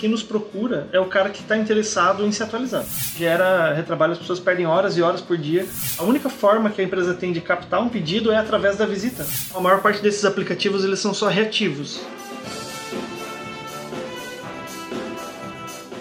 Quem nos procura é o cara que está interessado em se atualizar. Gera retrabalho, as pessoas perdem horas e horas por dia. A única forma que a empresa tem de captar um pedido é através da visita. A maior parte desses aplicativos eles são só reativos.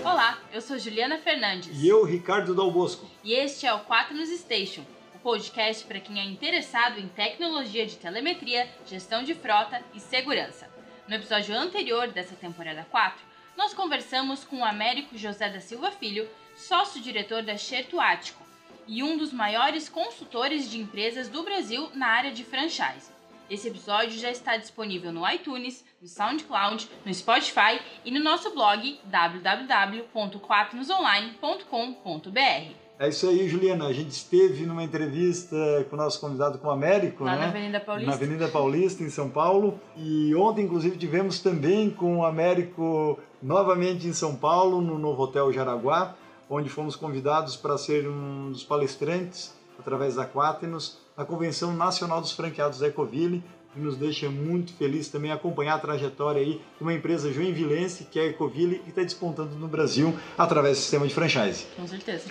Olá, eu sou Juliana Fernandes. E eu, Ricardo Dal Bosco. E este é o 4 News Station, o podcast para quem é interessado em tecnologia de telemetria, gestão de frota e segurança. No episódio anterior dessa temporada 4, nós conversamos com o Américo José da Silva Filho, sócio-diretor da Xerto Ático e um dos maiores consultores de empresas do Brasil na área de franchise. Esse episódio já está disponível no iTunes, no SoundCloud, no Spotify e no nosso blog www.quaternosonline.com.br. É isso aí, Juliana. A gente esteve numa entrevista com o nosso convidado com o Américo, Lá né? na Avenida Paulista. Na Avenida Paulista, em São Paulo. E ontem, inclusive, tivemos também com o Américo novamente em São Paulo, no novo Hotel Jaraguá, onde fomos convidados para ser um dos palestrantes, através da Quaternos, na Convenção Nacional dos Franqueados da Ecoville, que nos deixa muito feliz também acompanhar a trajetória aí de uma empresa joinvilense, que é a Ecoville, que está despontando no Brasil através do sistema de franchise. Com certeza.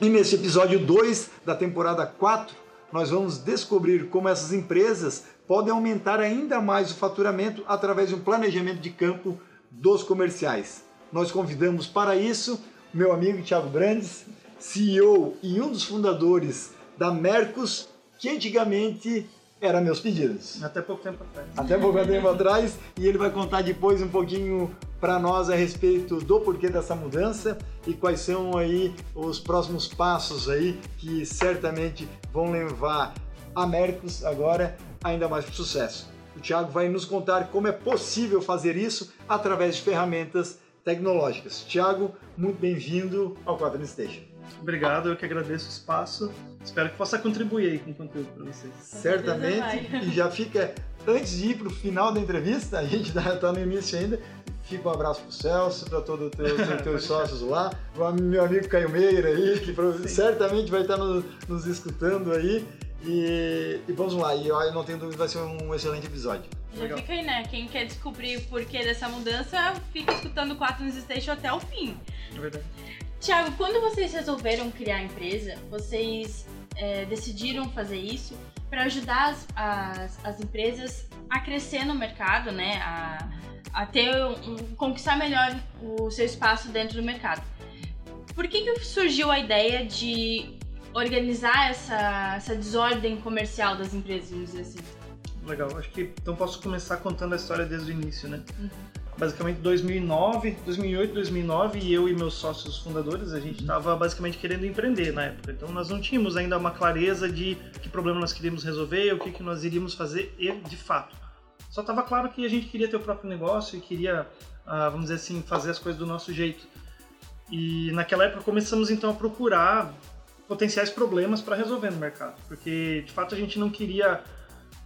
E nesse episódio 2 da temporada 4, nós vamos descobrir como essas empresas podem aumentar ainda mais o faturamento através de um planejamento de campo dos comerciais. Nós convidamos para isso meu amigo Thiago Brandes, CEO e um dos fundadores da Mercos, que antigamente era Meus Pedidos. Até pouco tempo atrás. Até pouco tempo atrás, e ele vai contar depois um pouquinho para nós a respeito do porquê dessa mudança e quais são aí os próximos passos aí que certamente vão levar a Mercos agora ainda mais para o sucesso. O Thiago vai nos contar como é possível fazer isso através de ferramentas tecnológicas. Thiago, muito bem-vindo ao Quadro Station. Obrigado, eu que agradeço o espaço. Espero que possa contribuir aí com o conteúdo para vocês. Certamente, e já fica, antes de ir para o final da entrevista, a gente está no início ainda, fica um abraço para o Celso, para todos os teus, sócios lá, para meu amigo Caio Meira aí, que pro- certamente vai estar no- nos escutando aí. E, e vamos lá, e eu não tenho dúvida que vai ser um excelente episódio. Já Legal. fica aí, né? Quem quer descobrir o porquê dessa mudança, fica escutando o 4 News Station até o fim. É verdade. Tiago, quando vocês resolveram criar a empresa, vocês é, decidiram fazer isso para ajudar as, as, as empresas a crescer no mercado, né? A, a ter um, conquistar melhor o seu espaço dentro do mercado. Por que, que surgiu a ideia de organizar essa, essa desordem comercial das empresas, vamos dizer assim? Legal, acho que então posso começar contando a história desde o início, né? Uhum. Basicamente 2009, 2008, 2009 e eu e meus sócios fundadores, a gente estava basicamente querendo empreender na época. Então nós não tínhamos ainda uma clareza de que problema nós queríamos resolver, o que, que nós iríamos fazer e de fato. Só estava claro que a gente queria ter o próprio negócio e queria, ah, vamos dizer assim, fazer as coisas do nosso jeito. E naquela época começamos então a procurar potenciais problemas para resolver no mercado, porque de fato a gente não queria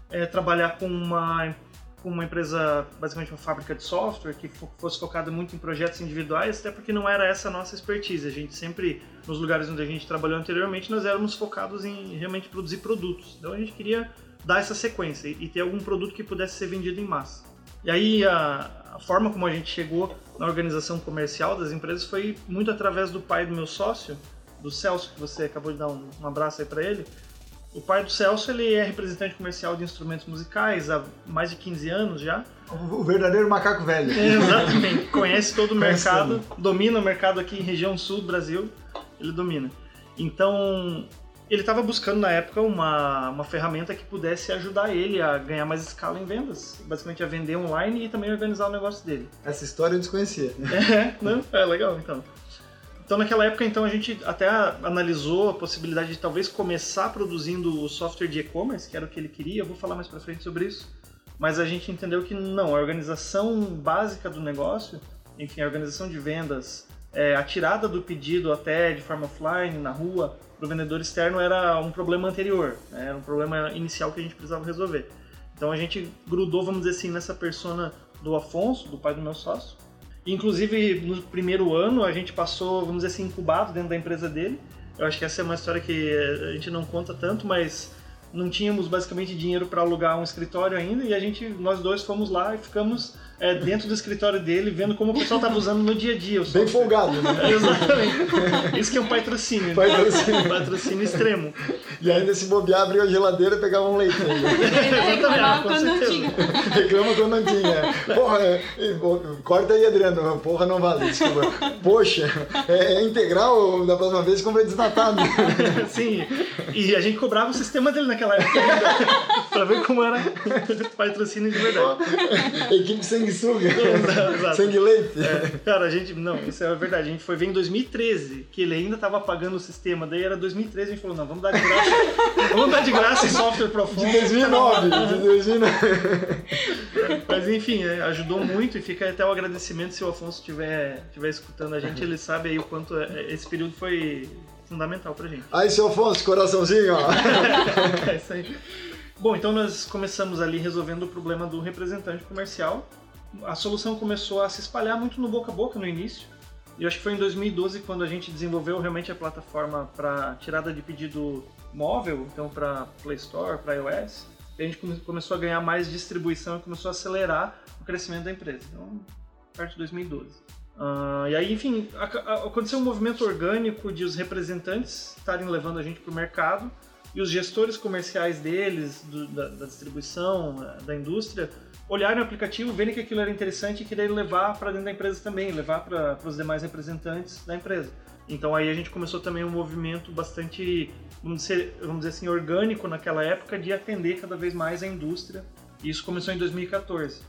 é, trabalhar com uma, com uma empresa, basicamente uma fábrica de software, que fo- fosse focada muito em projetos individuais, até porque não era essa a nossa expertise. A gente sempre, nos lugares onde a gente trabalhou anteriormente, nós éramos focados em realmente produzir produtos. Então a gente queria dar essa sequência e ter algum produto que pudesse ser vendido em massa. E aí a, a forma como a gente chegou na organização comercial das empresas foi muito através do pai do meu sócio, do Celso, que você acabou de dar um, um abraço aí para ele. O pai do Celso ele é representante comercial de instrumentos musicais há mais de 15 anos já. O verdadeiro macaco velho. Exatamente. Conhece todo o Conhece mercado, domina o mercado aqui em região sul do Brasil, ele domina. Então, ele estava buscando na época uma, uma ferramenta que pudesse ajudar ele a ganhar mais escala em vendas, basicamente a vender online e também organizar o negócio dele. Essa história eu desconhecia. É, não? É legal, então. Então, naquela época, então, a gente até analisou a possibilidade de talvez começar produzindo o software de e-commerce, que era o que ele queria. Eu vou falar mais pra frente sobre isso. Mas a gente entendeu que não, a organização básica do negócio, enfim, a organização de vendas, é, a tirada do pedido até de forma offline, na rua, para o vendedor externo era um problema anterior, né? era um problema inicial que a gente precisava resolver. Então a gente grudou, vamos dizer assim, nessa persona do Afonso, do pai do meu sócio. Inclusive, no primeiro ano, a gente passou, vamos dizer assim, incubado dentro da empresa dele. Eu acho que essa é uma história que a gente não conta tanto, mas não tínhamos basicamente dinheiro para alugar um escritório ainda e a gente, nós dois fomos lá e ficamos é, dentro do escritório dele, vendo como o pessoal estava usando no dia a dia. Bem folgado, né? É, exatamente. Isso que é um patrocínio. Patrocínio. Né? patrocínio extremo. E ainda se bobear, abriu a geladeira e pegava um leite. Reclamava quando não tinha. Reclama quando não tinha. Porra, é, corta aí, Adriano. Porra, não vale. Desculpa. Poxa, é, é integral da próxima vez compra desnatado. Sim. E a gente cobrava o sistema dele naquela época pra ver como era patrocínio de verdade. Equipe sanguessuga. Sangue leite. É, cara, a gente. Não, isso é verdade. A gente foi ver em 2013 que ele ainda tava pagando o sistema. Daí era 2013 a gente falou: não, vamos dar de graça. vamos dar de graça em software pro De 2009. De 2009. Mas enfim, é, ajudou muito e fica até o agradecimento se o Afonso estiver tiver escutando a gente. Ele sabe aí o quanto é, esse período foi fundamental pra gente. Aí, seu Afonso, coraçãozinho, ó. é isso aí. Bom, então nós começamos ali resolvendo o problema do representante comercial. A solução começou a se espalhar muito no boca a boca no início. E eu acho que foi em 2012 quando a gente desenvolveu realmente a plataforma para tirada de pedido móvel, então para Play Store, para iOS. E a gente começou a ganhar mais distribuição e começou a acelerar o crescimento da empresa. Então, perto de 2012. Uh, e aí, enfim, aconteceu um movimento orgânico de os representantes estarem levando a gente para o mercado e os gestores comerciais deles, do, da, da, distribuição, da indústria, olharem o aplicativo, verem que aquilo era interessante e quererem levar para dentro da empresa também, levar para os demais representantes da empresa. Então aí a gente começou também um movimento bastante, vamos dizer, vamos dizer assim, orgânico naquela época de atender cada vez mais a indústria. E isso começou em 2014.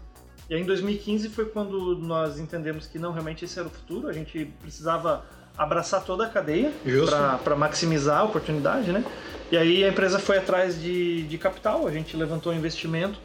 E aí em 2015 foi quando nós entendemos que não, realmente esse era o futuro, a gente precisava abraçar toda a cadeia para maximizar a oportunidade, né? E aí a empresa foi atrás de, de capital, a gente levantou investimento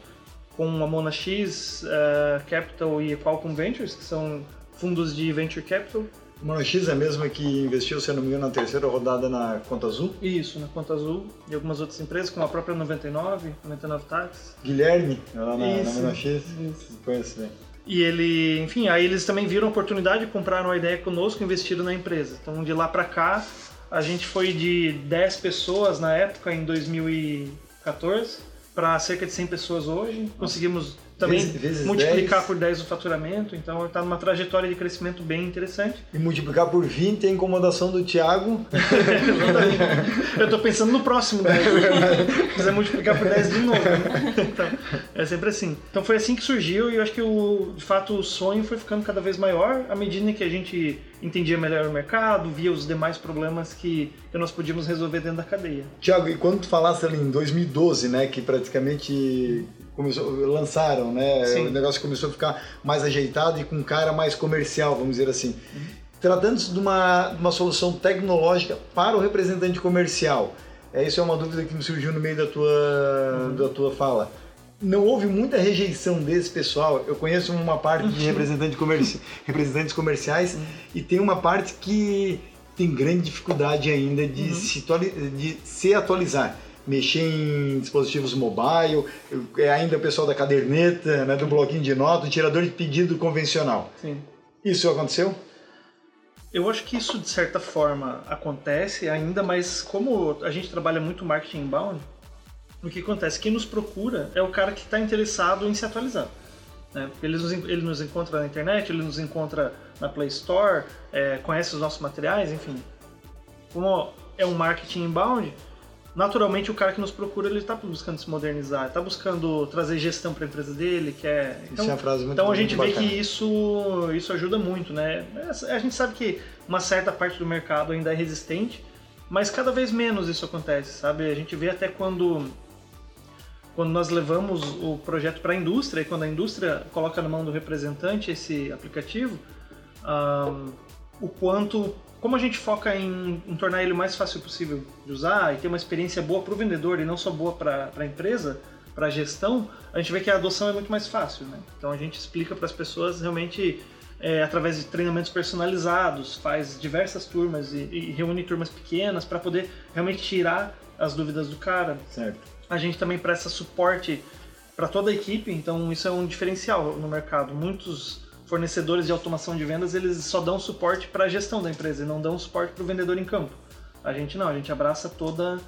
com a Mona X uh, Capital e Qualcomm Ventures, que são fundos de venture capital. A Mona X é a mesma que investiu, se não me engano, na terceira rodada na Conta Azul? Isso, na Conta Azul e algumas outras empresas, como a própria 99, 99 Tax. Guilherme, lá na, isso, na Mona X, isso. conhece bem. E ele, enfim, aí eles também viram a oportunidade, compraram a ideia conosco, investiram na empresa. Então de lá para cá, a gente foi de 10 pessoas na época, em 2014, para cerca de 100 pessoas hoje. Conseguimos também vezes, multiplicar 10. por 10 o faturamento, então está numa trajetória de crescimento bem interessante. E multiplicar por 20 é a incomodação do Thiago. eu estou pensando no próximo 10. Se quiser multiplicar por 10 de novo. Né? Então, é sempre assim. Então foi assim que surgiu e eu acho que o, de fato o sonho foi ficando cada vez maior à medida que a gente entendia melhor o mercado, via os demais problemas que, nós podíamos resolver dentro da cadeia. Tiago, e quando tu falaste ali em 2012, né, que praticamente começou, lançaram, né? Sim. O negócio começou a ficar mais ajeitado e com cara mais comercial, vamos dizer assim. Uhum. Tratando-se de uma, de uma solução tecnológica para o representante comercial, é, isso é uma dúvida que me surgiu no meio da tua, uhum. da tua fala. Não houve muita rejeição desse pessoal. Eu conheço uma parte de representante comerci representantes comerciais uhum. e tem uma parte que tem grande dificuldade ainda de, uhum. se, de se atualizar mexer em dispositivos mobile, é ainda o pessoal da caderneta, né, do bloquinho de nota, o tirador de pedido convencional. Sim. Isso aconteceu? Eu acho que isso de certa forma acontece ainda, mas como a gente trabalha muito marketing inbound, o que acontece? Quem nos procura é o cara que está interessado em se atualizar. Né? Ele, nos, ele nos encontra na internet, ele nos encontra na Play Store, é, conhece os nossos materiais, enfim. Como é um marketing inbound, naturalmente o cara que nos procura ele está buscando se modernizar, está buscando trazer gestão para a empresa dele, que é então, é frase muito, então a gente vê bacana. que isso isso ajuda muito, né? A gente sabe que uma certa parte do mercado ainda é resistente, mas cada vez menos isso acontece, sabe? A gente vê até quando quando nós levamos o projeto para a indústria e quando a indústria coloca na mão do representante esse aplicativo, um, o quanto como a gente foca em, em, tornar ele o mais fácil possível de usar e ter uma experiência boa para o vendedor e não só boa para a empresa, para a gestão, a gente vê que a adoção é muito mais fácil. Né? Então a gente explica para as pessoas realmente é, através de treinamentos personalizados, faz diversas turmas e, e reúne turmas pequenas para poder realmente tirar as dúvidas do cara. Certo. A gente também presta suporte para toda a equipe, então isso é um diferencial no mercado. Muitos fornecedores de automação de vendas, eles só dão suporte para a gestão da empresa e não dão suporte para o vendedor em campo. A gente não, a gente abraça toda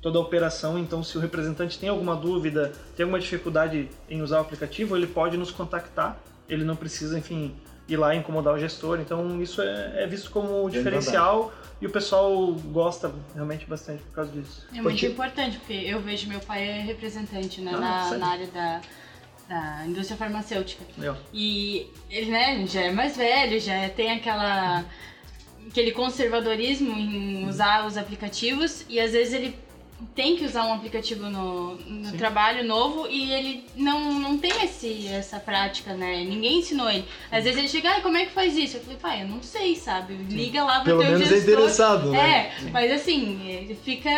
toda a operação, então se o representante tem alguma dúvida, tem alguma dificuldade em usar o aplicativo, ele pode nos contactar ele não precisa, enfim, ir lá incomodar o gestor. Então isso é, é visto como diferencial e o pessoal gosta realmente bastante por causa disso. É muito importante, porque eu vejo meu pai é representante né, ah, na, na, área da, da indústria farmacêutica. Eu. E ele né, já é mais velho, já tem aquela aquele conservadorismo em usar os aplicativos e às vezes ele tem que usar um aplicativo no, no trabalho novo e ele não, não tem esse, essa prática, né? Ninguém ensinou ele. Às vezes ele chega, ah, como é que faz isso? Eu falei, pai, eu não sei, sabe? Liga lá pro Pelo teu menos gestor. é interessado, né? É, mas assim, ele fica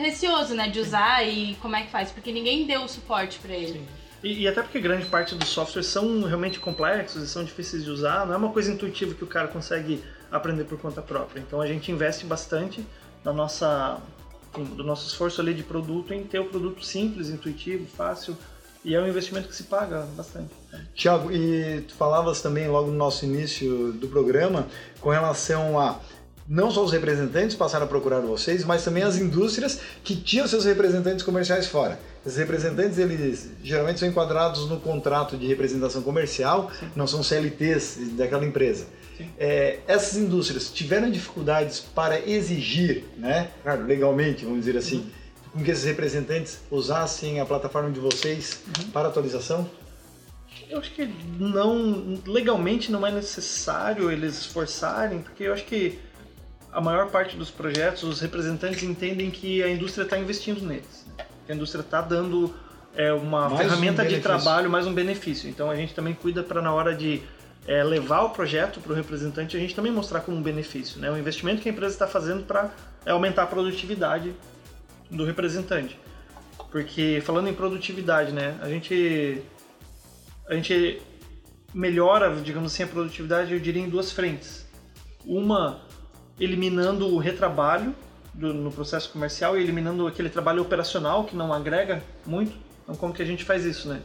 receoso, né, de usar e como é que faz, porque ninguém deu o suporte para ele. Sim. E, e, até porque grande parte dos softwares são realmente complexos e são difíceis de usar, não é uma coisa intuitiva que o cara consegue aprender por conta própria. Então a gente investe bastante na nossa do nosso esforço ali de produto em ter o produto simples, intuitivo, fácil e é um investimento que se paga bastante. Tiago, e tu falavas também logo no nosso início do programa com relação a não só os representantes passaram a procurar vocês, mas também as indústrias que tinham seus representantes comerciais fora. Esses representantes, eles geralmente são enquadrados no contrato de representação comercial, Sim. não são CLTs daquela empresa. É, essas indústrias tiveram dificuldades para exigir, né, legalmente, vamos dizer assim, uhum. com que esses representantes usassem a plataforma de vocês uhum. para atualização? Eu acho que não, legalmente não é necessário eles esforçarem, porque eu acho que a maior parte dos projetos, os representantes entendem que a indústria está investindo neles. Né? Que a indústria está dando é, uma mais ferramenta um de trabalho, mais um benefício. Então a gente também cuida para na hora de é, levar o projeto para o representante, a gente também mostrar como um benefício, né? O investimento que a empresa está fazendo para é, aumentar a produtividade do representante. Porque falando em produtividade, né? A gente a gente melhora, digamos assim, a produtividade, eu diria em duas frentes. Uma eliminando o retrabalho do, no processo comercial e eliminando aquele trabalho operacional que não agrega muito. Então, como que a gente faz isso, né?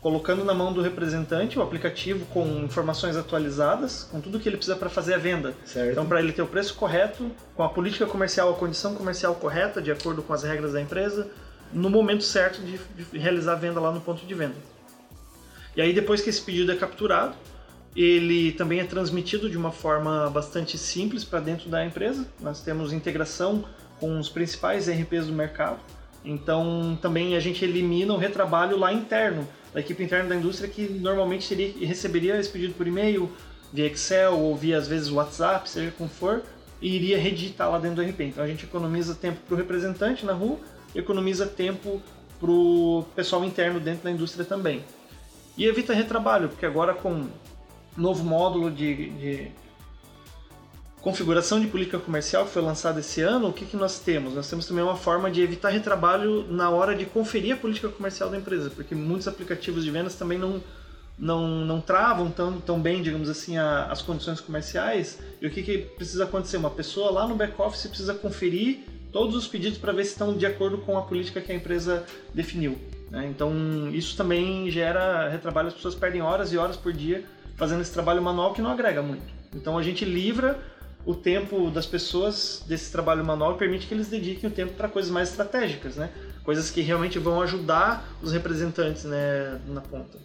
colocando na mão do representante o aplicativo com informações atualizadas, com tudo que ele precisa para fazer a venda. Certo. Então, para ele ter o preço correto, com a política comercial, a condição comercial correta, de acordo com as regras da empresa, no momento certo de, de realizar a venda lá no ponto de venda. E aí, depois que esse pedido é capturado, ele também é transmitido de uma forma bastante simples para dentro da empresa. Nós temos integração com os principais RPs do mercado. Então, também a gente elimina o retrabalho lá interno da equipe interna da indústria que normalmente seria, receberia esse pedido por e-mail, via Excel ou via às vezes WhatsApp, seja como for, e iria redigitar lá dentro do RP. Então a gente economiza tempo para o representante na rua, economiza tempo para o pessoal interno dentro da indústria também. E evita retrabalho, porque agora com novo módulo de, de configuração de política comercial que foi lançada esse ano, o que, que nós temos? Nós temos também uma forma de evitar retrabalho na hora de conferir a política comercial da empresa, porque muitos aplicativos de vendas também não, não, não travam tão, tão bem, digamos assim, a, as condições comerciais. E o que, que precisa acontecer? Uma pessoa lá no back-office precisa conferir todos os pedidos para ver se estão de acordo com a política que a empresa definiu. Né? Então, isso também gera retrabalho, as pessoas perdem horas e horas por dia fazendo esse trabalho manual que não agrega muito. Então, a gente livra o tempo das pessoas desse trabalho manual permite que eles dediquem o tempo para coisas mais estratégicas, né? Coisas que realmente vão ajudar os representantes né, na ponta.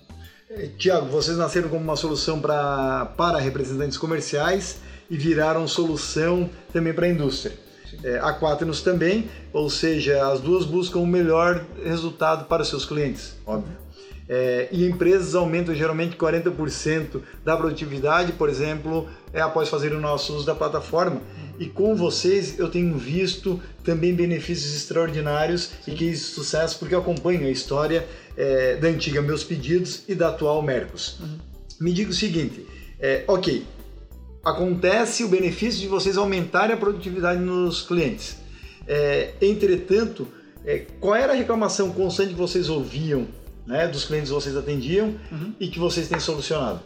É, Tiago, vocês nasceram como uma solução pra, para representantes comerciais e viraram solução também para a indústria. É, a Quaternos também, ou seja, as duas buscam o melhor resultado para os seus clientes, óbvio. É, e empresas aumentam geralmente 40% da produtividade, por exemplo, é, após fazer o nosso uso da plataforma. E com vocês eu tenho visto também benefícios extraordinários Sim. e que sucesso, porque eu acompanho a história é, da antiga Meus Pedidos e da atual Mercos. Uhum. Me diga o seguinte: é, ok, acontece o benefício de vocês aumentarem a produtividade nos clientes. É, entretanto, é, qual era a reclamação constante que vocês ouviam né, dos clientes que vocês atendiam uhum. e que vocês têm solucionado?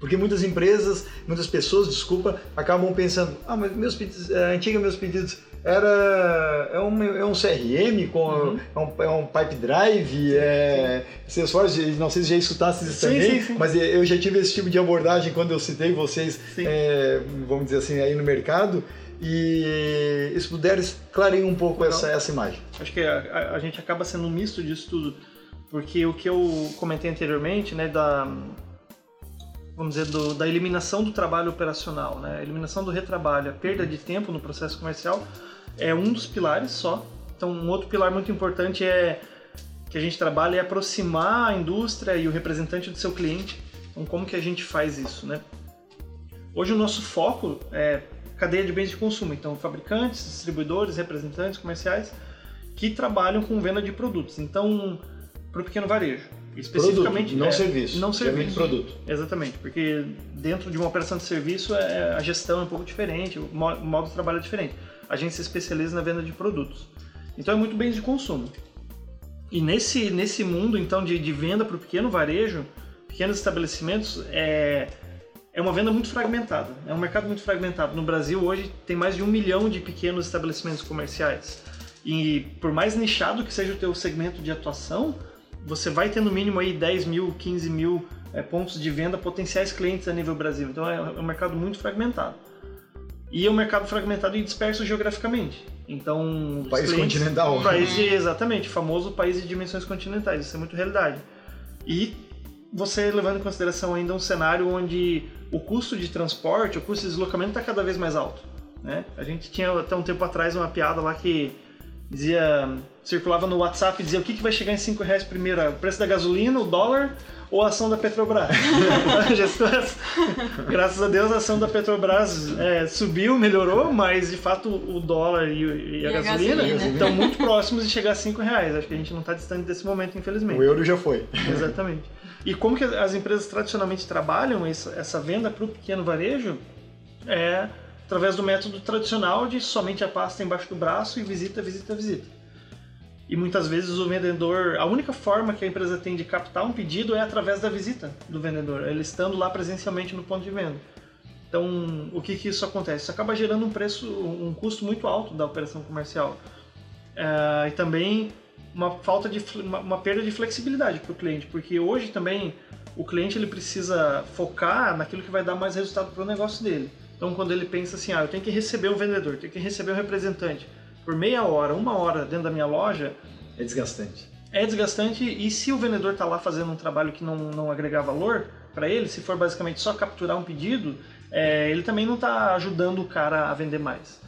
Porque muitas empresas, muitas pessoas, desculpa, acabam pensando, ah, mas meus pedidos, a antiga meus pedidos era é um, é um CRM com uhum. é, um, é um pipe drive, é Salesforce, não sei se já escutasse isso sim, também, sim, sim. mas eu já tive esse tipo de abordagem quando eu citei vocês, é, vamos dizer assim, aí no mercado. E se puderes, clareiem um pouco essa, essa imagem. Acho que a, a, a gente acaba sendo um misto disso tudo porque o que eu comentei anteriormente, né, da vamos dizer, do, da eliminação do trabalho operacional, né? A eliminação do retrabalho, a perda de tempo no processo comercial é um dos pilares só. Então, um outro pilar muito importante é que a gente trabalha é aproximar a indústria e o representante do seu cliente. Então, como que a gente faz isso, né? Hoje o nosso foco é cadeia de bens de consumo, então fabricantes, distribuidores, representantes comerciais que trabalham com venda de produtos. Então, para o pequeno varejo, especificamente produto, não é, serviço, não serviço, produto. Exatamente, porque dentro de uma operação de serviço é, a gestão é um pouco diferente, o modo de trabalho é diferente. A gente se especializa na venda de produtos. Então é muito bens de consumo. E nesse, nesse mundo então de, de venda para o pequeno varejo, pequenos estabelecimentos, é, é uma venda muito fragmentada. É um mercado muito fragmentado. No Brasil hoje tem mais de um milhão de pequenos estabelecimentos comerciais. E por mais nichado que seja o teu segmento de atuação, você vai ter no mínimo aí 10 mil, 15 mil é, pontos de venda potenciais clientes a nível Brasil. Então é, é um mercado muito fragmentado. E é um mercado fragmentado e disperso geograficamente. Então, país clientes, continental. País de, exatamente, famoso país de dimensões continentais. Isso é muito realidade. E você levando em consideração ainda um cenário onde o custo de transporte, o custo de deslocamento está cada vez mais alto. Né? A gente tinha até um tempo atrás uma piada lá que dizia circulava no WhatsApp e dizia o que, que vai chegar em 5 reais primeiro, o preço da gasolina, o dólar ou a ação da Petrobras. Graças a Deus a ação da Petrobras é, subiu, melhorou, mas de fato o dólar e, e, e a, gasolina, gasolina, estão muito próximos de chegar a 5 reais. Acho que a gente não está distante desse momento, infelizmente. O euro já foi. Exatamente. E como que as empresas tradicionalmente trabalham essa venda para o pequeno varejo é através do método tradicional de somente a pasta embaixo do braço e visita, visita, visita. E muitas vezes o vendedor, a única forma que a empresa tem de captar um pedido é através da visita do vendedor, ele estando lá presencialmente no ponto de venda. Então, o que, que isso acontece? Isso acaba gerando um preço, um custo muito alto da operação comercial. É, e também uma falta de uma, uma perda de flexibilidade para o cliente, porque hoje também o cliente ele precisa focar naquilo que vai dar mais resultado para o negócio dele. Então, quando ele pensa assim, ah, eu tenho que receber um vendedor, tenho que receber um representante por meia hora, uma hora dentro da minha loja, é desgastante. É desgastante e se o vendedor está lá fazendo um trabalho que não, não agregar valor para ele, se for basicamente só capturar um pedido, é, ele também não está ajudando o cara a vender mais.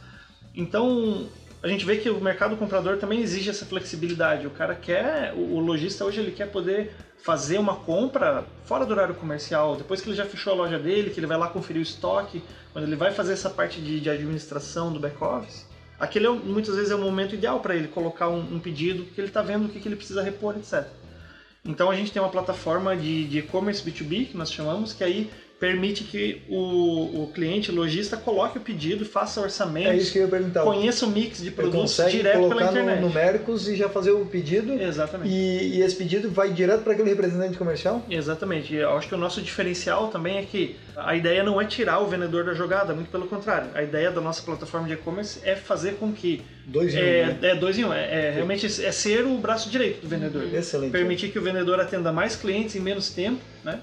Então, a gente vê que o mercado comprador também exige essa flexibilidade. O cara quer, o lojista hoje ele quer poder fazer uma compra fora do horário comercial, depois que ele já fechou a loja dele, que ele vai lá conferir o estoque, quando ele vai fazer essa parte de, de administração do back-office, aquele é, muitas vezes é o momento ideal para ele colocar um, um, pedido, porque ele está vendo o que, que ele precisa repor, etc. Então a gente tem uma plataforma de e-commerce B2B, que nós chamamos, que aí permite que o, o cliente, o lojista, coloque o pedido, faça orçamento, é isso que eu ia perguntar. conheça o mix de produtos direto pela internet. No numéricos e já fazer o pedido. Exatamente. E, e esse pedido vai direto para aquele representante comercial? Exatamente. Eu acho que o nosso diferencial também é que a ideia não é tirar o vendedor da jogada, muito pelo contrário. A ideia da nossa plataforma de e-commerce é fazer com que dois em um, é, né? é dois em um, é, é realmente é ser o braço direito do vendedor. Excelente. Permitir que o vendedor atenda mais clientes em menos tempo, né?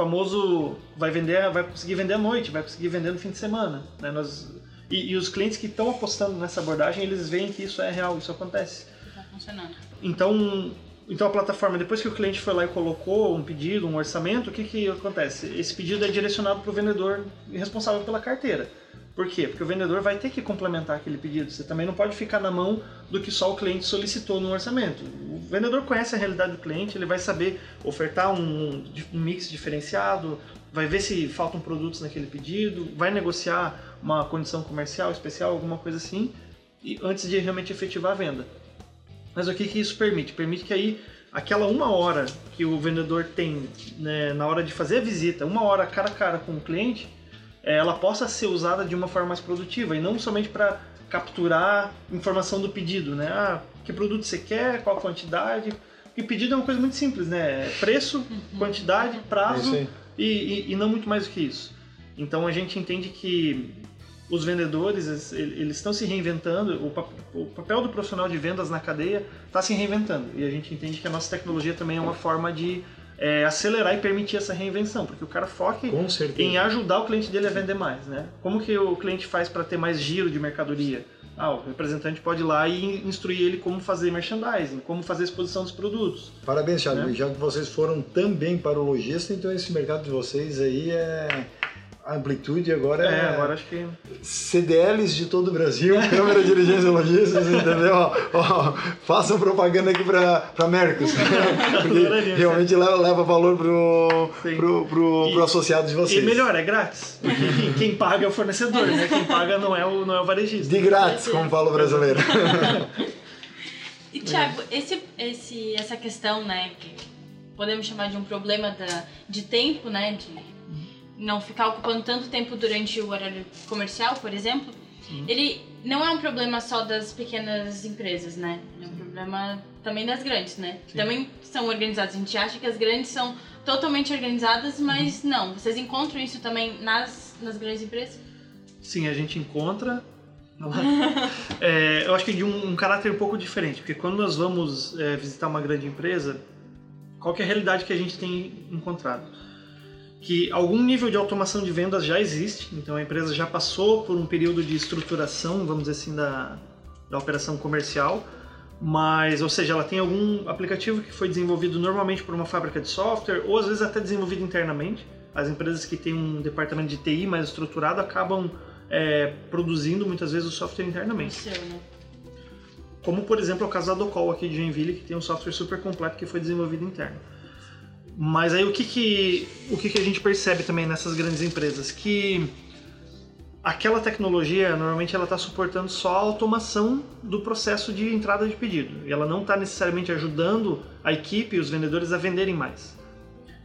Famoso vai vender, vai conseguir vender à noite, vai conseguir vender no fim de semana. Né? Nós, e, e os clientes que estão apostando nessa abordagem, eles veem que isso é real, isso acontece. Está funcionando. Então, então a plataforma, depois que o cliente foi lá e colocou um pedido, um orçamento, o que, que acontece? Esse pedido é direcionado para o vendedor responsável pela carteira. Por quê? Porque o vendedor vai ter que complementar aquele pedido. Você também não pode ficar na mão do que só o cliente solicitou no orçamento. O vendedor conhece a realidade do cliente, ele vai saber ofertar um, um mix diferenciado, vai ver se faltam produtos naquele pedido, vai negociar uma condição comercial especial, alguma coisa assim, e antes de realmente efetivar a venda. Mas o que, que isso permite? Permite que aí aquela uma hora que o vendedor tem né, na hora de fazer a visita, uma hora cara a cara com o cliente, ela possa ser usada de uma forma mais produtiva e não somente para capturar informação do pedido, né? Ah, que produto você quer, qual a quantidade. Porque pedido é uma coisa muito simples, né? É preço, uhum. quantidade, prazo é e, e, e, não muito mais do que isso. Então a gente entende que os vendedores eles estão se reinventando, o papel do profissional de vendas na cadeia está se reinventando e a gente entende que a nossa tecnologia também é uma forma de é, acelerar e permitir essa reinvenção, porque o cara foca em ajudar o cliente dele a vender mais, né? Como que o cliente faz para ter mais giro de mercadoria? Ah, o representante pode ir lá e instruir ele como fazer merchandising, como fazer exposição dos produtos. Parabéns, Thiago. Né? Já que vocês foram também para o lojista, então esse mercado de vocês aí é amplitude agora é, é, agora acho que CDLs de todo o Brasil, Câmara de Dirigência Logísticos, entendeu? Ó, ó, façam propaganda aqui para para Mercos, porque realmente leva, leva valor pro, pro, pro, e, pro, associado de vocês. E melhor, é grátis, porque quem paga é o fornecedor, né? Quem paga não é o, não é o varejista. De grátis, como fala o brasileiro. E Thiago, esse, esse, essa questão, né, que podemos chamar de um problema da, de tempo, né, de não ficar ocupando tanto tempo durante o horário comercial, por exemplo, Sim. ele não é um problema só das pequenas empresas, né? É um problema também das grandes, né? Sim. Também são organizadas. A gente acha que as grandes são totalmente organizadas, mas uhum. não. Vocês encontram isso também nas, nas grandes empresas? Sim, a gente encontra. é, eu acho que de um, um, caráter um pouco diferente, porque quando nós vamos é, visitar uma grande empresa, qual é a realidade que a gente tem encontrado? Que algum nível de automação de vendas já existe, então a empresa já passou por um período de estruturação, vamos dizer assim, da, da operação comercial, mas, ou seja, ela tem algum aplicativo que foi desenvolvido normalmente por uma fábrica de software, ou às vezes até desenvolvido internamente. As empresas que têm um departamento de TI mais estruturado acabam é, produzindo muitas vezes o software internamente. Seu, né? Como, por exemplo, o caso da Docol aqui de Joinville, que tem um software super completo que foi desenvolvido interno. Mas aí o que que, o que que a gente percebe também nessas grandes empresas? Que aquela tecnologia, normalmente ela está suportando só a automação do processo de entrada de pedido. E ela não está necessariamente ajudando a equipe e os vendedores a venderem mais.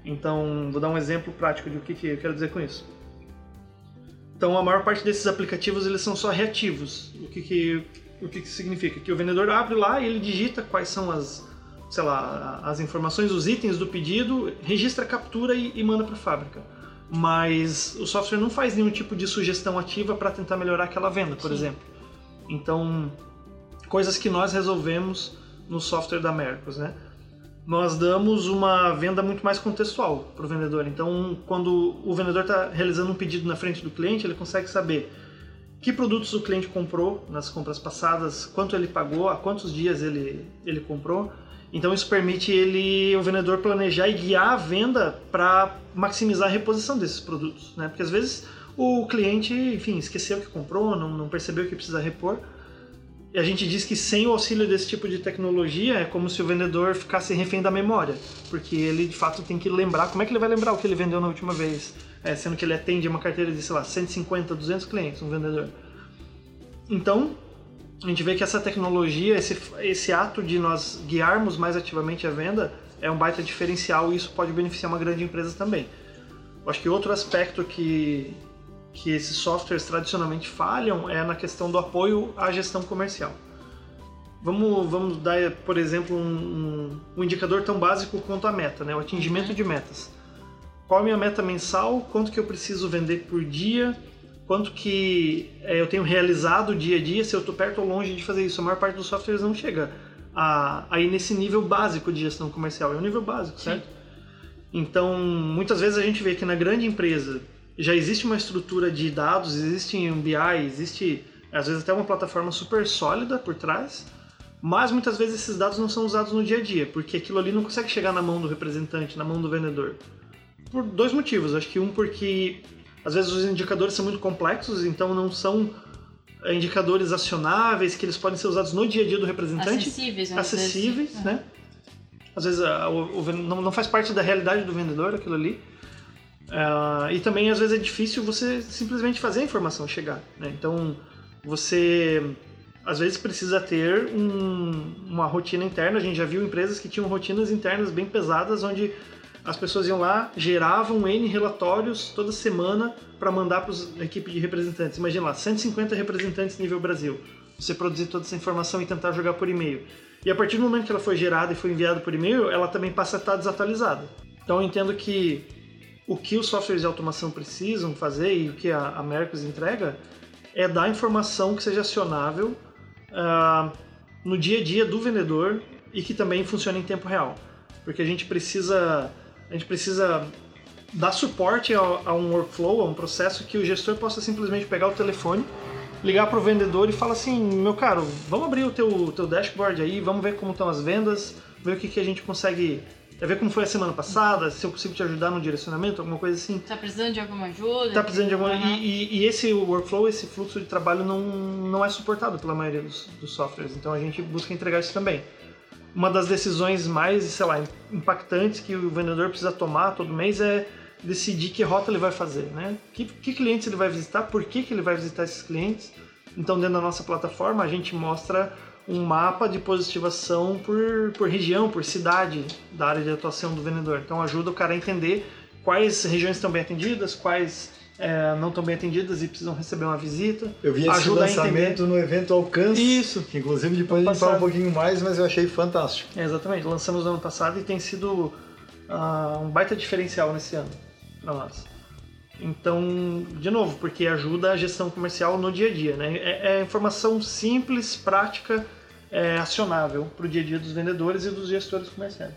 Então, vou dar um exemplo prático de o que, que eu quero dizer com isso. Então, a maior parte desses aplicativos eles são só reativos. O que, que, o que, que significa? Que o vendedor abre lá e ele digita quais são as, sei lá, as informações, os itens do pedido, registra, captura e, e manda para a fábrica. Mas o software não faz nenhum tipo de sugestão ativa para tentar melhorar aquela venda, por Sim. exemplo. Então, coisas que nós resolvemos no software da Mercos, né? Nós damos uma venda muito mais contextual para o vendedor. Então, quando o vendedor está realizando um pedido na frente do cliente, ele consegue saber que produtos o cliente comprou nas compras passadas, quanto ele pagou, há quantos dias ele, ele comprou, então isso permite ele, o vendedor, planejar e guiar a venda para maximizar a reposição desses produtos, né? Porque às vezes o cliente, enfim, esqueceu que comprou, não, não percebeu que precisa repor. E a gente diz que sem o auxílio desse tipo de tecnologia é como se o vendedor ficasse refém da memória, porque ele de fato tem que lembrar, como é que ele vai lembrar o que ele vendeu na última vez? É, sendo que ele atende uma carteira de, sei lá, 150, 200 clientes, um vendedor. Então, a gente vê que essa tecnologia, esse, esse ato de nós guiarmos mais ativamente a venda é um baita diferencial e isso pode beneficiar uma grande empresa também. Eu acho que outro aspecto que, que esses softwares tradicionalmente falham é na questão do apoio à gestão comercial. Vamos, vamos dar, por exemplo, um, um, indicador tão básico quanto a meta, né? o atingimento uhum. de metas. Qual é a minha meta mensal? Quanto que eu preciso vender por dia? Quanto que é, eu tenho realizado dia a dia, se eu estou perto ou longe de fazer isso. A maior parte dos softwares não chega a, aí nesse nível básico de gestão comercial. É um nível básico, certo? Sim. Então, muitas vezes a gente vê que na grande empresa já existe uma estrutura de dados, existe um BI, existe às vezes até uma plataforma super sólida por trás, mas muitas vezes esses dados não são usados no dia a dia, porque aquilo ali não consegue chegar na mão do representante, na mão do vendedor. Por dois motivos. Acho que um porque às vezes os indicadores são muito complexos, então não são é, indicadores acionáveis que eles podem ser usados no dia a dia do representante. Acessíveis, né? Acessíveis, vezes. né? Às vezes o, o, não, não faz parte da realidade do vendedor aquilo ali. Uh, e também às vezes é difícil você simplesmente fazer a informação chegar. Né? Então você às vezes precisa ter um, uma rotina interna. A gente já viu empresas que tinham rotinas internas bem pesadas, onde as pessoas iam lá, geravam N relatórios toda semana para mandar para a equipe de representantes. Imagina lá, 150 representantes nível Brasil. Você produzir toda essa informação e tentar jogar por e-mail. E a partir do momento que ela foi gerada e foi enviada por e-mail, ela também passa a estar desatualizada. Então eu entendo que o que os softwares de automação precisam fazer e o que a, a Mercos entrega é dar informação que seja acionável uh, no dia a dia do vendedor e que também funcione em tempo real. Porque a gente precisa A gente precisa dar suporte a, a um workflow, a um processo que o gestor possa simplesmente pegar o telefone, ligar para o vendedor e falar assim, meu caro, vamos abrir o teu, teu dashboard aí, vamos ver como estão as vendas, ver o que, que a gente consegue é ver como foi a semana passada, se eu consigo te ajudar no direcionamento, alguma coisa assim. Tá precisando de alguma ajuda? Tá precisando de alguma Uhum. e, e- e esse workflow, esse fluxo de trabalho não, não é suportado pela maioria dos, dos softwares, então a gente busca entregar isso também. Uma das decisões mais, sei lá, impactantes que o vendedor precisa tomar todo mês é decidir que rota ele vai fazer, né? Que, que clientes ele vai visitar, por que, que ele vai visitar esses clientes. Então, dentro da nossa plataforma, a gente mostra um mapa de positivação por, por região, por cidade da área de atuação do vendedor. Então, ajuda o cara a entender quais regiões estão bem atendidas, quais eh, não estão bem atendidas e precisam receber uma visita. Eu vi esse lançamento no evento Alcance. Isso. Que inclusive depois a gente Passado. fala um pouquinho mais, mas eu achei fantástico. É, exatamente, lançamos no ano passado e tem sido ah, um baita diferencial nesse ano para nós. Então, de novo, porque ajuda a gestão comercial no dia a dia, né? É, é informação simples, prática, é, acionável para o dia a dia dos vendedores e dos gestores comerciais.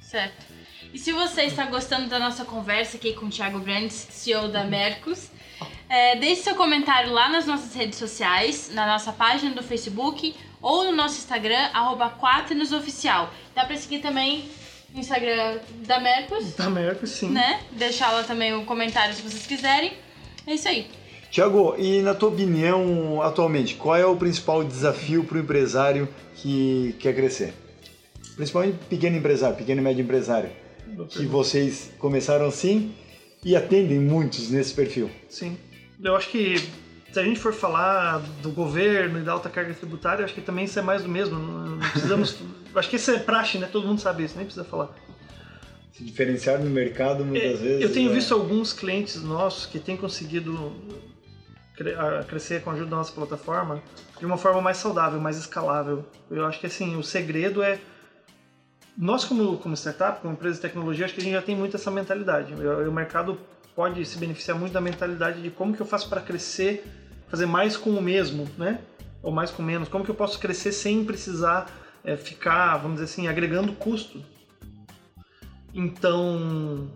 Certo. E se você está gostando da nossa conversa aqui com o Thiago Brandes, CEO da Mercos, é, deixe seu comentário lá nas nossas redes sociais, na nossa página do Facebook ou no nosso Instagram, arroba Quaternosoficial. Dá pra seguir também no Instagram da Mercos, Da Mercos, sim. né? Deixar lá também o comentário se vocês quiserem. É isso aí. Tiago, e na tua opinião, atualmente, qual é o principal desafio para o empresário que quer crescer? Principalmente pequeno empresário, pequeno e médio empresário, que vocês começaram assim e atendem muitos nesse perfil. Sim. Eu acho que se a gente for falar do governo e da alta carga tributária, acho que também isso é mais do mesmo. Não precisamos. acho que isso é praxe, né? Todo mundo sabe isso, nem precisa falar. Se diferenciar no mercado muitas É, vezes. Eu tenho é- visto alguns clientes nossos que têm conseguido crescer com a ajuda da nossa plataforma de uma forma mais saudável, mais escalável. Eu acho que assim, o segredo é nós como, como startup, como empresa de tecnologia, acho que a gente já tem muito essa mentalidade. O, mercado pode se beneficiar muito da mentalidade de como que eu faço para crescer, fazer mais com o mesmo, né? Ou mais com menos. Como que eu posso crescer sem precisar é, ficar, vamos dizer assim, agregando custo. Então,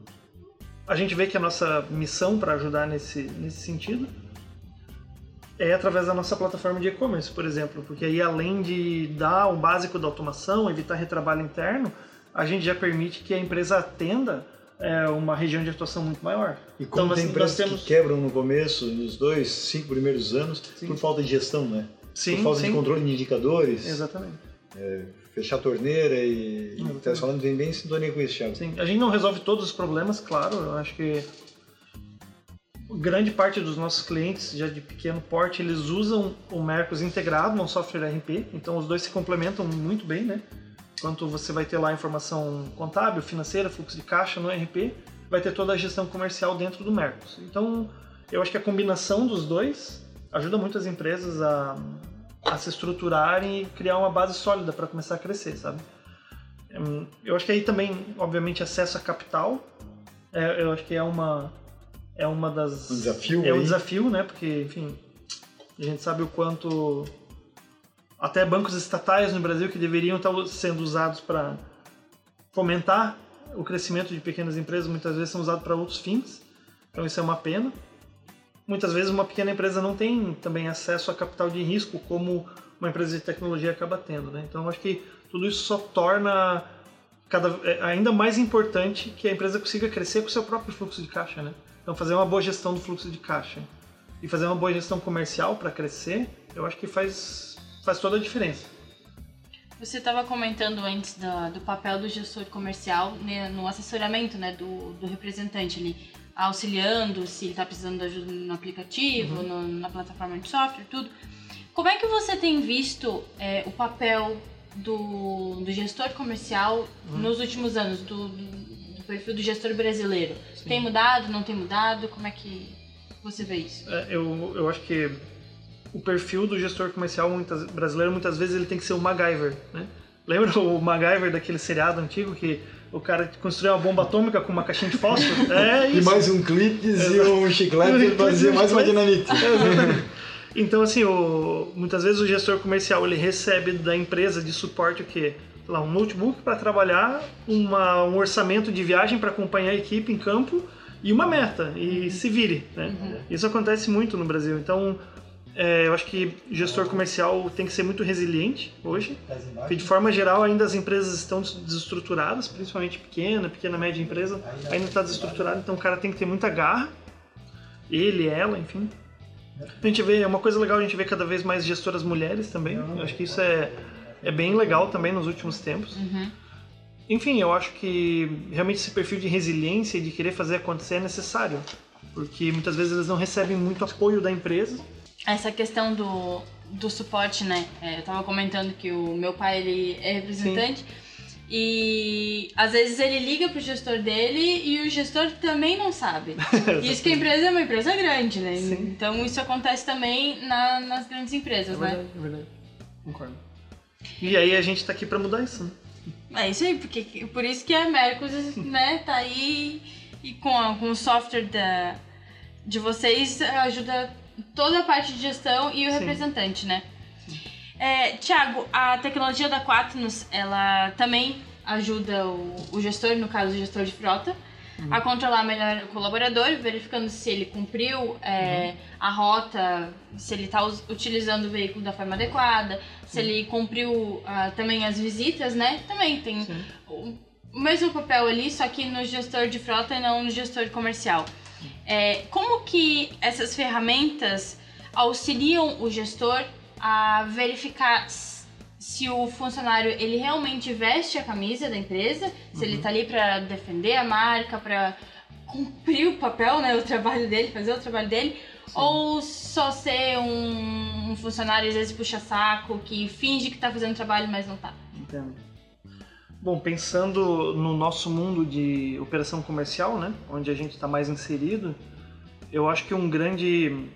a gente vê que a nossa missão para ajudar nesse, nesse sentido é através da nossa plataforma de e-commerce, por exemplo, porque aí além de dar o básico da automação, evitar retrabalho interno, a gente já permite que a empresa atenda é, uma região de atuação muito maior. E como Então, tem nós- empresas temos- que quebram no começo, nos dois, cinco primeiros anos, Sim. por falta de gestão, né? Sim, por falta sim. de controle de indicadores, Exatamente. fechar a torneira e. Exatamente. Tá falando bem, bem em sintonia com isso, Thiago. Sim, a gente não resolve todos os problemas, claro. Eu acho que grande parte dos nossos clientes, já de pequeno porte, eles usam o Mercos integrado, um software RP. Então os dois se complementam muito bem, né? Enquanto você vai ter lá informação contábil, financeira, fluxo de caixa no RP, vai ter toda a gestão comercial dentro do Mercos. Então eu acho que a combinação dos dois ajuda muito as empresas a, a se estruturarem e criar uma base sólida para começar a crescer, sabe? Hum, Eu acho que aí também, obviamente, acesso a capital, é, eu acho que é uma é uma das Um desafio é um aí. desafio, né? Porque, enfim, a gente sabe o quanto até bancos estatais no Brasil que deveriam estar sendo usados para fomentar o crescimento de pequenas empresas, muitas vezes são usados para outros fins. Então isso é uma pena. Muitas vezes uma pequena empresa não tem também acesso a capital de risco como uma empresa de tecnologia acaba tendo, né? Então eu acho que tudo isso só torna cada, é, ainda mais importante que a empresa consiga crescer com o seu próprio fluxo de caixa, né? Então fazer uma boa gestão do fluxo de caixa e fazer uma boa gestão comercial para crescer, eu acho que faz, faz toda a diferença. Você estava comentando antes do, do papel do gestor comercial né, no assessoramento né, do, do representante ali, auxiliando se ele está precisando de ajuda no aplicativo, no- na plataforma de software, tudo. Como é que você tem visto é, o papel do, do gestor comercial nos últimos anos, do- do perfil do gestor brasileiro? Tem mudado, não tem mudado? Como é que você vê isso? É, eu, eu acho que o perfil do gestor comercial muitas, brasileiro muitas vezes ele tem que ser o MacGyver, né? Lembra o MacGyver daquele seriado antigo que o cara construiu uma bomba atômica com uma caixinha de fósforo? É E isso. mais um clipes e um chiclete para fazer mais uma dinamite. Exatamente. Então, assim, o- muitas vezes o gestor comercial ele recebe da empresa de suporte o quê? Lá, um notebook para trabalhar, uma, um orçamento de viagem para acompanhar a equipe em campo e uma meta, e uhum. se vire. Né? Uhum. Isso acontece muito no Brasil. Então, é, eu acho que gestor comercial tem que ser muito resiliente hoje, porque de forma geral ainda as empresas estão desestruturadas, principalmente pequena, pequena, média empresa, ainda está desestruturada, então o cara tem que ter muita garra, ele, ela, enfim. A gente vê, é uma coisa legal a gente vê cada vez mais gestoras mulheres também, eu acho que isso é, é bem legal também nos últimos tempos. Uhum. Enfim, eu acho que realmente esse perfil de resiliência e de querer fazer acontecer é necessário, porque muitas vezes eles não recebem muito apoio da empresa, essa questão do, do suporte, né? É, eu tava comentando que o meu pai ele é representante. Sim. E às vezes ele liga pro gestor dele e o gestor também não sabe. isso que a empresa é uma empresa grande, né? Sim. Então isso acontece também na, nas grandes empresas, é verdade, né? É verdade, concordo. E aí a gente tá aqui para mudar isso, né? É isso aí, porque por isso que a Mercos, né, tá aí e com, a, com o software da, de vocês ajuda toda a parte de gestão e o Sim. representante, né? É, Tiago, a tecnologia da Quaternos, ela também ajuda o, o, gestor, no caso o gestor de frota, uhum. a controlar melhor o colaborador, verificando se ele cumpriu é, uhum. a rota, se ele está utilizando o veículo da forma adequada, se ele cumpriu uh, também as visitas, né? Também tem o, o mesmo papel ali, só que no gestor de frota e não no gestor comercial. É, como que essas ferramentas auxiliam o gestor a verificar se o funcionário ele realmente veste a camisa da empresa, uhum. se ele está ali para defender a marca, para cumprir o papel, né, o trabalho dele, fazer o trabalho dele, Sim. Ou só ser um, um, funcionário às vezes puxa saco que finge que está fazendo trabalho, mas não está. Entendo. Bom, pensando no nosso mundo de operação comercial, né, onde a gente está mais inserido, eu acho que um grande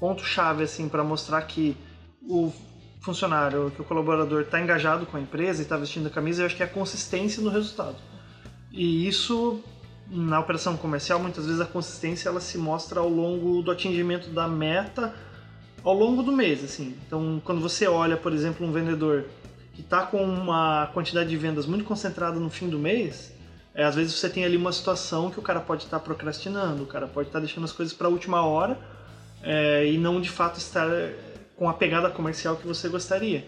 ponto chave assim para mostrar que o funcionário, que o colaborador está engajado com a empresa e está vestindo a camisa, eu acho que é a consistência no resultado. E isso na operação comercial, muitas vezes a consistência ela se mostra ao longo do atingimento da meta ao longo do mês, assim. Então, quando você olha, por exemplo, um vendedor que está com uma quantidade de vendas muito concentrada no fim do mês, é, às vezes você tem ali uma situação que o cara pode estar tá procrastinando, o cara pode estar tá deixando as coisas para a última hora é, e não de fato estar com a pegada comercial que você gostaria.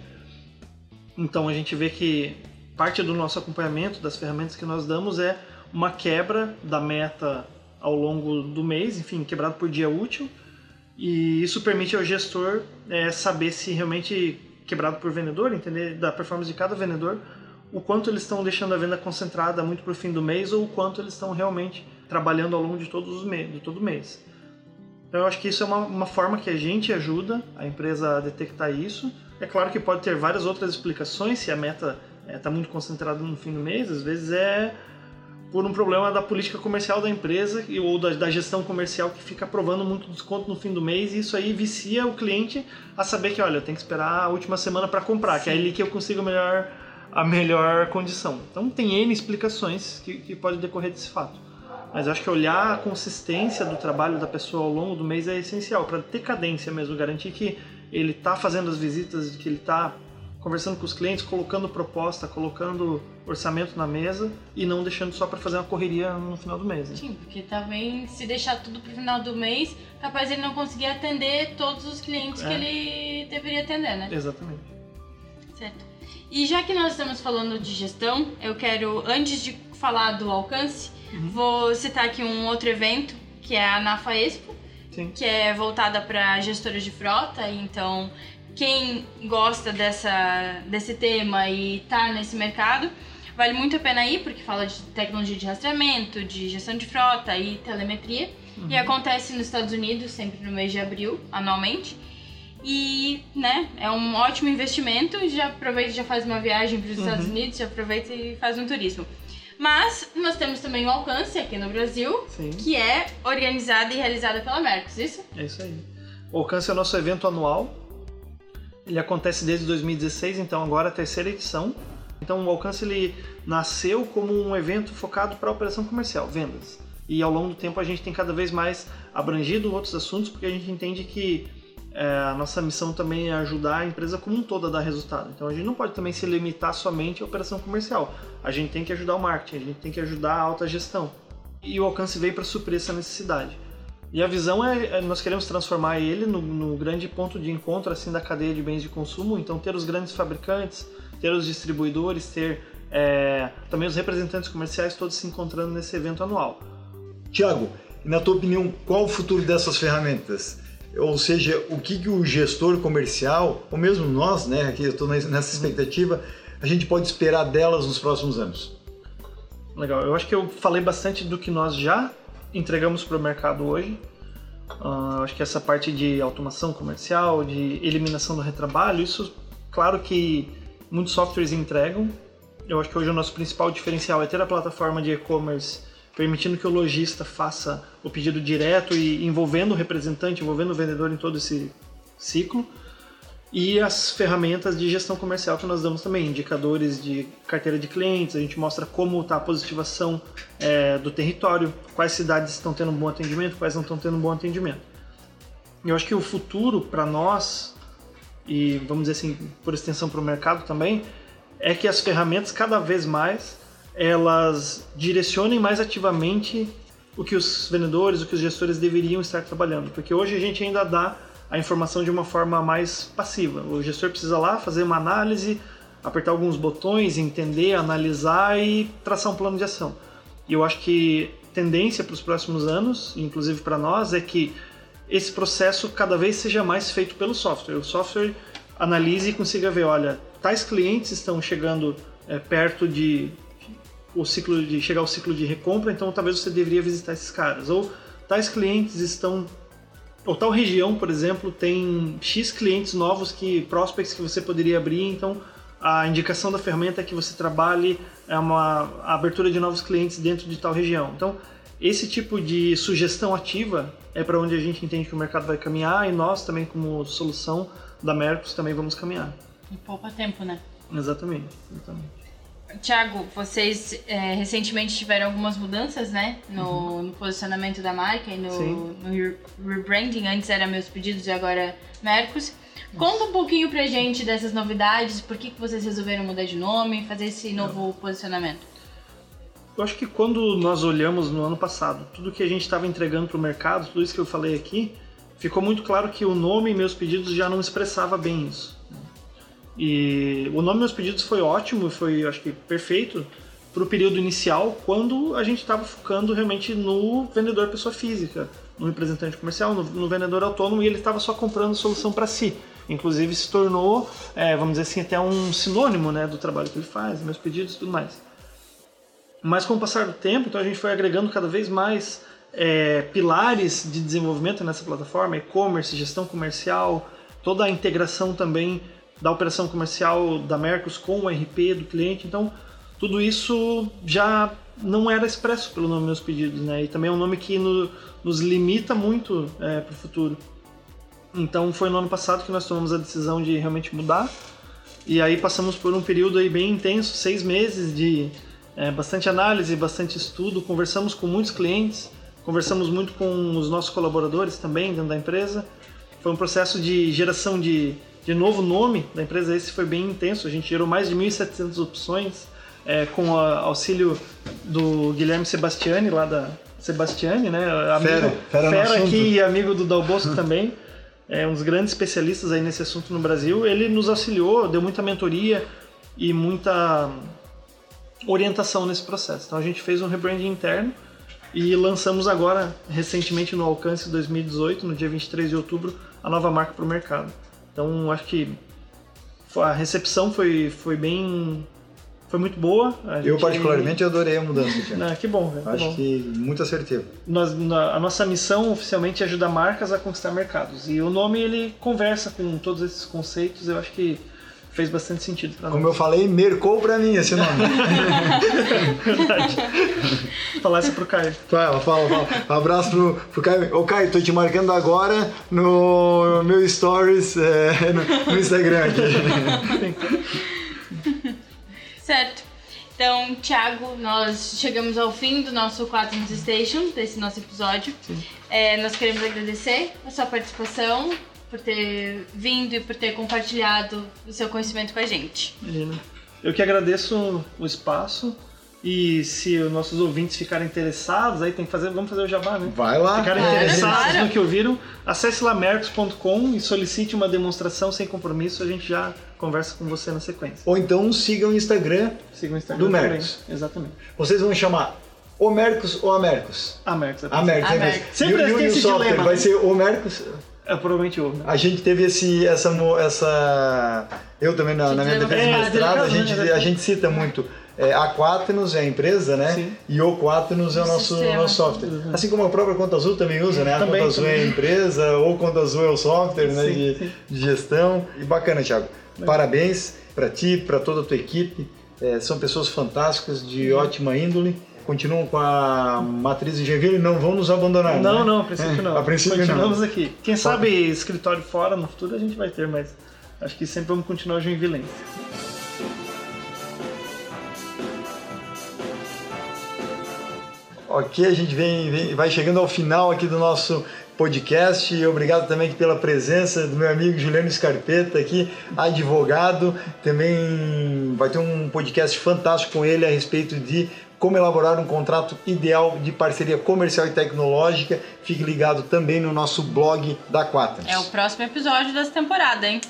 Então a gente vê que parte do nosso acompanhamento, das ferramentas que nós damos, é uma quebra da meta ao longo do mês, enfim, quebrado por dia útil, e isso permite ao gestor é, saber se realmente quebrado por vendedor, entender da performance de cada vendedor, o quanto eles estão deixando a venda concentrada muito para o fim do mês ou o quanto eles estão realmente trabalhando ao longo de, todos os meses, de todo mês. Então eu acho que isso é uma, uma forma que a gente ajuda a empresa a detectar isso. É claro que pode ter várias outras explicações se a meta está é, tá muito concentrada no fim do mês, às vezes é por um problema da política comercial da empresa ou da, da, gestão comercial que fica aprovando muito desconto no fim do mês e isso aí vicia o cliente a saber que, olha, tem que esperar a última semana para comprar, Sim. que é ali que eu consigo a melhor, a melhor condição. Então tem N explicações que, que pode decorrer desse fato. Mas acho que olhar a consistência do trabalho da pessoa ao longo do mês é essencial para ter cadência mesmo, garantir que ele está fazendo as visitas, que ele está conversando com os clientes, colocando proposta, colocando orçamento na mesa e não deixando só para fazer uma correria no final do mês. Né? Sim, porque também se deixar tudo para o final do mês, capaz ele não conseguir atender todos os clientes é. que ele deveria atender, né? Exatamente. Certo. E já que nós estamos falando de gestão, eu quero, antes de falar do alcance, uhum. vou citar aqui um outro evento, que é a NAFA Expo, Sim. que é voltada para gestores de frota, então quem gosta dessa, desse tema e tá nesse mercado, vale muito a pena ir, porque fala de tecnologia de rastreamento, de gestão de frota e telemetria. Uhum. E acontece nos Estados Unidos, sempre no mês de abril, anualmente. E, né, é um ótimo investimento. Já aproveita e já faz uma viagem para os uhum. Estados Unidos, já aproveita e faz um turismo. Mas nós temos também o Alcance aqui no Brasil, Sim. que é organizada e realizada pela Mercos, isso? É isso aí. O Alcance é o nosso evento anual, ele acontece desde 2016, então agora é a terceira edição. Então o Alcance ele nasceu como um evento focado para operação comercial, vendas. E ao longo do tempo a gente tem cada vez mais abrangido outros assuntos porque a gente entende que é, a nossa missão também é ajudar a empresa como um todo a dar resultado. Então a gente não pode também se limitar somente à operação comercial. A gente tem que ajudar o marketing, a gente tem que ajudar a alta gestão. E o alcance veio para suprir essa necessidade. E a visão é, é, nós queremos transformar ele no, no, grande ponto de encontro assim da cadeia de bens de consumo. Então ter os grandes fabricantes, ter os distribuidores, ter é, também os representantes comerciais todos se encontrando nesse evento anual. Tiago, na tua opinião, qual o futuro dessas ferramentas? Ou seja, o que, que o gestor comercial, ou mesmo nós, né, aqui eu estou nessa expectativa, a gente pode esperar delas nos próximos anos? Legal, eu acho que eu falei bastante do que nós já entregamos para o mercado hoje. Uh, acho que essa parte de automação comercial, de eliminação do retrabalho, isso, claro que muitos softwares entregam. Eu acho que hoje o nosso principal diferencial é ter a plataforma de e-commerce permitindo que o lojista faça o pedido direto e envolvendo o representante, envolvendo o vendedor em todo esse ciclo. E as ferramentas de gestão comercial que nós damos também, indicadores de carteira de clientes, a gente mostra como está a positivação é, do território, quais cidades estão tendo um bom atendimento, quais não estão tendo um bom atendimento. Eu acho que o futuro para nós, e vamos dizer assim, por extensão para o mercado também, é que as ferramentas cada vez mais elas direcionem mais ativamente o que os vendedores, o que os gestores deveriam estar trabalhando, porque hoje a gente ainda dá a informação de uma forma mais passiva. O gestor precisa lá fazer uma análise, apertar alguns botões, entender, analisar e traçar um plano de ação. E eu acho que tendência para os próximos anos, inclusive para nós, é que esse processo cada vez seja mais feito pelo software. O software analise e consiga ver, olha, tais clientes estão chegando é, perto de o ciclo de chegar ao ciclo de recompra, então talvez você deveria visitar esses caras. Ou tais clientes estão ou tal região, por exemplo, tem X clientes novos que prospects que você poderia abrir, então a indicação da ferramenta é que você trabalhe é uma abertura de novos clientes dentro de tal região. Então, esse tipo de sugestão ativa é para onde a gente entende que o mercado vai caminhar e nós também como solução da Mercos também vamos caminhar. Em pouco tempo, né? Exatamente. exatamente. Tiago, vocês é, recentemente tiveram algumas mudanças, né? No, uhum. no posicionamento da marca e no, no, rebranding. Antes era Meus Pedidos e agora Mercos. Conta um pouquinho pra gente dessas novidades, por que, que vocês resolveram mudar de nome, fazer esse novo posicionamento? Eu acho que quando nós olhamos no ano passado, tudo que a gente estava entregando para o mercado, tudo isso que eu falei aqui, ficou muito claro que o nome Meus Pedidos já não expressava bem isso. E o nome Meus Pedidos foi ótimo, foi, acho que, perfeito para o período inicial, quando a gente estava focando realmente no vendedor pessoa física, no representante comercial, no, no vendedor autônomo, e ele estava só comprando solução para si. Inclusive se tornou, é, vamos dizer assim, até um sinônimo né, do trabalho que ele faz, meus pedidos e tudo mais. Mas com o passar do tempo, então a gente foi agregando cada vez mais é, pilares de desenvolvimento nessa plataforma, e-commerce, gestão comercial, toda a integração também da operação comercial da Mercos com o RP do cliente. Então, tudo isso já não era expresso pelo nome Meus Pedidos, né? E também é um nome que no, nos limita muito é, para o futuro. Então, foi no ano passado que nós tomamos a decisão de realmente mudar. E aí passamos por um período aí bem intenso, seis meses de é, bastante análise, bastante estudo. Conversamos com muitos clientes, conversamos muito com os nossos colaboradores também dentro da empresa. Foi um processo de geração de de novo nome da empresa, esse foi bem intenso. A gente gerou mais de 1.700 opções é, com o auxílio do Guilherme Sebastiani, lá da Sebastiani, né? Amigo, fera, fera, fera aqui e amigo do Dal Bosco também. É um dos grandes especialistas aí nesse assunto no Brasil. Ele nos auxiliou, deu muita mentoria e muita orientação nesse processo. Então a gente fez um rebranding interno e lançamos agora, recentemente no Alcance 2018, no dia 23 de outubro, a nova marca para o mercado. Então acho que a recepção foi, foi bem. Foi muito boa. A eu, particularmente, adorei a mudança. Ah, que bom, que Acho bom. que muito assertivo. Nós, a nossa missão oficialmente é ajudar marcas a conquistar mercados. E o nome ele conversa com todos esses conceitos. Eu acho que fez bastante sentido para nós. Como eu falei, mercou para mim esse nome. Verdade. Falar isso pro Caio. Fala, fala, fala. Um abraço pro, pro Caio. Ô Caio, tô te marcando agora no meu stories é, no, no Instagram aqui. certo. Então, Thiago, nós chegamos ao fim do nosso 4 News Station, desse nosso episódio. É, nós queremos agradecer a sua participação, por ter vindo e por ter compartilhado o seu conhecimento com a gente. Imagina. Eu que agradeço o espaço. E se os nossos ouvintes ficarem interessados, aí tem que fazer, vamos fazer o jabá, né? Vai lá. Ficarem Claro, interessados claro. no que ouviram, acesse lá mercos.com e solicite uma demonstração sem compromisso, a gente já conversa com você na sequência. Ou então sigam o Instagram. Siga o Instagram Do também. Mercos. Exatamente. Vocês vão chamar o Mercos ou a Mercos? A Mercos. é A Mercos. A né? Mercos. Sempre E e tem esse software dilema, Vai né? ser o Mercos. É provavelmente o. Né? A gente teve esse, essa, essa. Eu também na, na minha defesa de é, mestrado, a delicado, gente, né? a gente cita muito. É, a Quaternos é a empresa, né? Sim. E o Quaternos é o nosso, sistema. nosso software. Uhum. Assim como a própria Conta Azul também usa, né? A Também, Conta Azul é a também. empresa, ou Conta Azul é o software né? Sim, de, sim. de gestão. E bacana, Thiago. Parabéns para ti, para toda a tua equipe. É, são pessoas fantásticas, de Uhum. ótima índole. Continuam com a matriz de Joinville e não vão nos abandonar. Não, né? não, a princípio É, não. A princípio Continuamos não. aqui. Quem sabe escritório fora no futuro a gente vai ter, mas acho que sempre vamos continuar joinvilense. Ok, a gente vem, vem- vai chegando ao final aqui do nosso podcast. E Obrigado também pela presença do meu amigo Juliano Scarpeta aqui, advogado. Também vai ter um podcast fantástico com ele a respeito de como elaborar um contrato ideal de parceria comercial e tecnológica. Fique ligado também no nosso blog da Quaternos. É o próximo episódio dessa temporada, hein?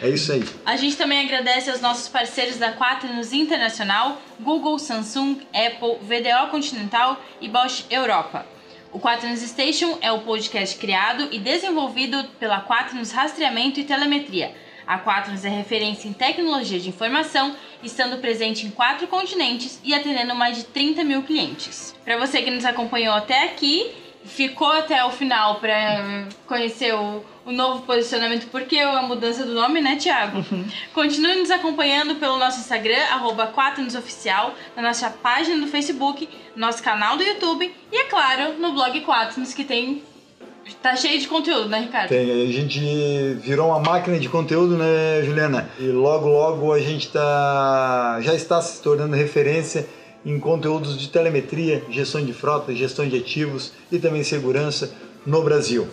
É isso aí. A gente também agradece aos nossos parceiros da Quaternos Internacional, Google, Samsung, Apple, VDO Continental e Bosch Europa. O Quaternos Station é o podcast criado e desenvolvido pela Quaternos Rastreamento e Telemetria. A Quaternos é referência em tecnologia de informação, estando presente em quatro continentes e atendendo mais de 30 mil clientes. Para você que nos acompanhou até aqui, ficou até o final para conhecer o, o novo posicionamento, porque a mudança do nome, né, Thiago? Continue nos acompanhando pelo nosso Instagram, arroba Quaternosoficial, na nossa página do Facebook, no nosso canal do YouTube e, é claro, no blog Quaternos, que tem... Tá cheio de conteúdo, né, Ricardo? Tem, a gente virou uma máquina de conteúdo, né, Juliana? E logo, logo a gente tá, já está se tornando referência em conteúdos de telemetria, gestão de frota, gestão de ativos e também segurança no Brasil.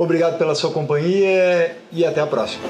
Obrigado pela sua companhia e até a próxima.